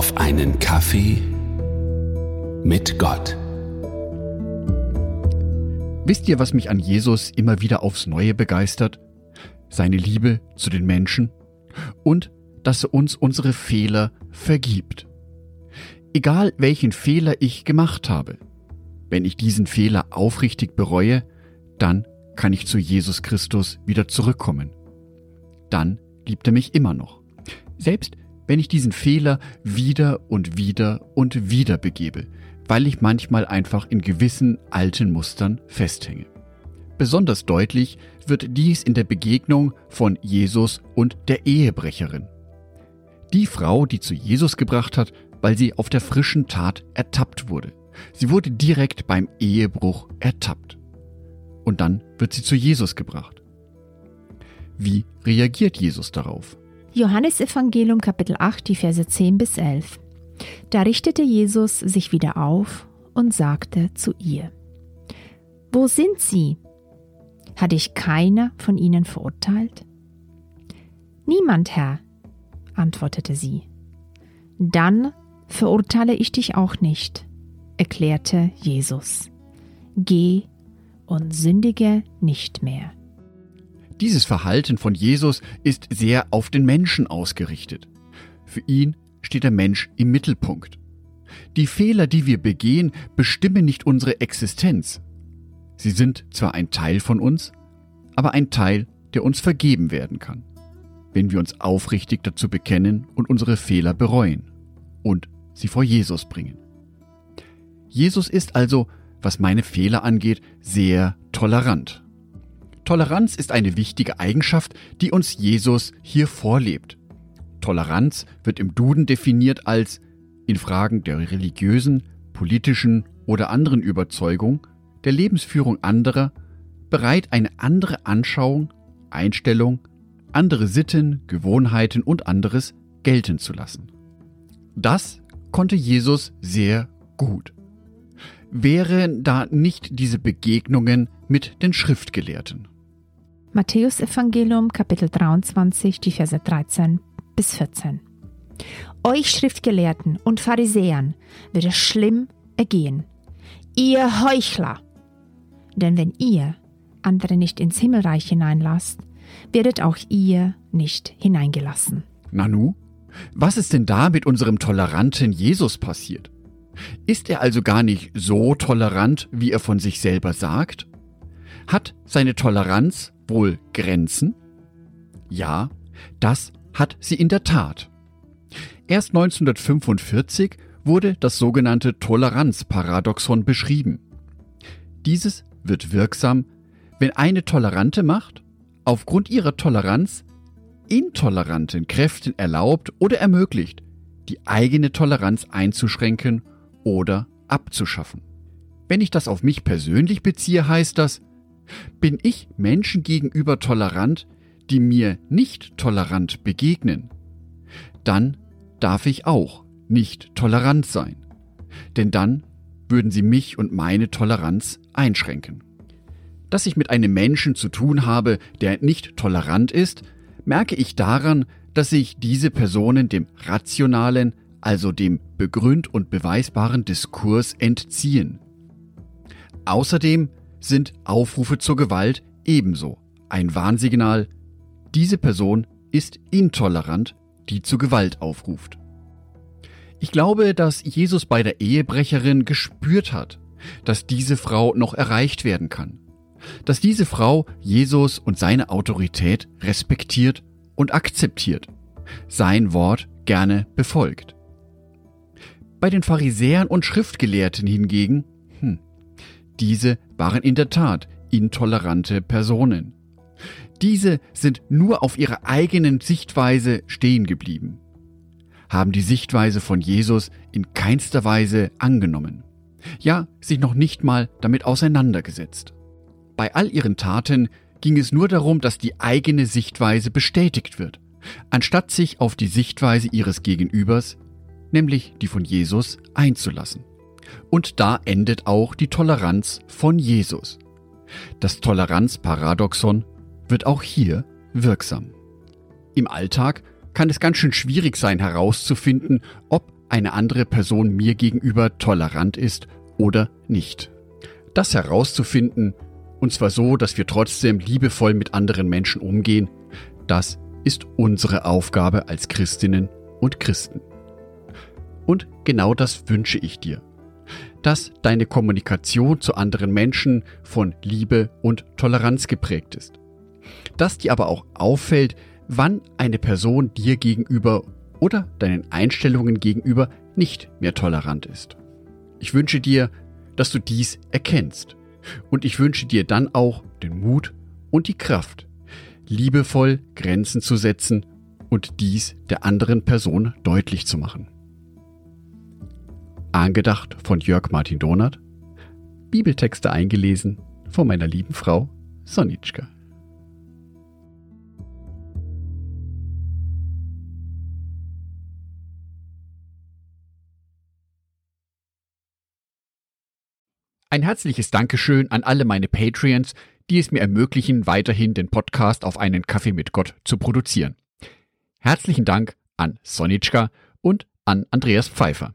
auf einen Kaffee mit Gott. Wisst ihr, was mich an Jesus immer wieder aufs Neue begeistert? Seine Liebe zu den Menschen und dass er uns unsere Fehler vergibt. Egal welchen Fehler ich gemacht habe, wenn ich diesen Fehler aufrichtig bereue, dann kann ich zu Jesus Christus wieder zurückkommen. Dann liebt er mich immer noch. Selbst wenn ich diesen Fehler wieder und wieder und wieder begebe, weil ich manchmal einfach in gewissen alten Mustern festhänge. Besonders deutlich wird dies in der Begegnung von Jesus und der Ehebrecherin. Die Frau, die zu Jesus gebracht hat, weil sie auf der frischen Tat ertappt wurde. Sie wurde direkt beim Ehebruch ertappt. Und dann wird sie zu Jesus gebracht. Wie reagiert Jesus darauf? Johannes Evangelium Kapitel 8, die Verse 10 bis 11. Da richtete Jesus sich wieder auf und sagte zu ihr, Wo sind sie? Hat dich keiner von ihnen verurteilt? Niemand, Herr, antwortete sie. Dann verurteile ich dich auch nicht, erklärte Jesus. Geh und sündige nicht mehr. Dieses Verhalten von Jesus ist sehr auf den Menschen ausgerichtet. Für ihn steht der Mensch im Mittelpunkt. Die Fehler, die wir begehen, bestimmen nicht unsere Existenz. Sie sind zwar ein Teil von uns, aber ein Teil, der uns vergeben werden kann, wenn wir uns aufrichtig dazu bekennen und unsere Fehler bereuen und sie vor Jesus bringen. Jesus ist also, was meine Fehler angeht, sehr tolerant. Toleranz ist eine wichtige Eigenschaft, die uns Jesus hier vorlebt. Toleranz wird im Duden definiert als in Fragen der religiösen, politischen oder anderen Überzeugung, der Lebensführung anderer, bereit eine andere Anschauung, Einstellung, andere Sitten, Gewohnheiten und anderes gelten zu lassen. Das konnte Jesus sehr gut. Wären da nicht diese Begegnungen mit den Schriftgelehrten? Matthäus Evangelium Kapitel 23, die Verse 13 bis 14. Euch Schriftgelehrten und Pharisäern wird es schlimm ergehen. Ihr Heuchler! Denn wenn ihr andere nicht ins Himmelreich hineinlasst, werdet auch ihr nicht hineingelassen. Nanu, was ist denn da mit unserem toleranten Jesus passiert? Ist er also gar nicht so tolerant, wie er von sich selber sagt? Hat seine Toleranz wohl Grenzen? Ja, das hat sie in der Tat. Erst 1945 wurde das sogenannte Toleranzparadoxon beschrieben. Dieses wird wirksam, wenn eine tolerante Macht aufgrund ihrer Toleranz intoleranten Kräften erlaubt oder ermöglicht, die eigene Toleranz einzuschränken oder abzuschaffen. Wenn ich das auf mich persönlich beziehe, heißt das, bin ich Menschen gegenüber tolerant, die mir nicht tolerant begegnen? Dann darf ich auch nicht tolerant sein. Denn dann würden sie mich und meine Toleranz einschränken. Dass ich mit einem Menschen zu tun habe, der nicht tolerant ist, merke ich daran, dass sich diese Personen dem rationalen, also dem begründ und beweisbaren Diskurs entziehen. Außerdem sind Aufrufe zur Gewalt ebenso ein Warnsignal, diese Person ist intolerant, die zu Gewalt aufruft. Ich glaube, dass Jesus bei der Ehebrecherin gespürt hat, dass diese Frau noch erreicht werden kann, dass diese Frau Jesus und seine Autorität respektiert und akzeptiert, sein Wort gerne befolgt. Bei den Pharisäern und Schriftgelehrten hingegen, diese waren in der Tat intolerante Personen. Diese sind nur auf ihrer eigenen Sichtweise stehen geblieben, haben die Sichtweise von Jesus in keinster Weise angenommen, ja sich noch nicht mal damit auseinandergesetzt. Bei all ihren Taten ging es nur darum, dass die eigene Sichtweise bestätigt wird, anstatt sich auf die Sichtweise ihres Gegenübers, nämlich die von Jesus, einzulassen. Und da endet auch die Toleranz von Jesus. Das Toleranzparadoxon wird auch hier wirksam. Im Alltag kann es ganz schön schwierig sein herauszufinden, ob eine andere Person mir gegenüber tolerant ist oder nicht. Das herauszufinden, und zwar so, dass wir trotzdem liebevoll mit anderen Menschen umgehen, das ist unsere Aufgabe als Christinnen und Christen. Und genau das wünsche ich dir. Dass deine Kommunikation zu anderen Menschen von Liebe und Toleranz geprägt ist. Dass dir aber auch auffällt, wann eine Person dir gegenüber oder deinen Einstellungen gegenüber nicht mehr tolerant ist. Ich wünsche dir, dass du dies erkennst. Und ich wünsche dir dann auch den Mut und die Kraft, liebevoll Grenzen zu setzen und dies der anderen Person deutlich zu machen. Angedacht von Jörg Martin Donath, Bibeltexte eingelesen von meiner lieben Frau Sonitschka. Ein herzliches Dankeschön an alle meine Patreons, die es mir ermöglichen, weiterhin den Podcast auf einen Kaffee mit Gott zu produzieren. Herzlichen Dank an Sonitschka und an Andreas Pfeiffer.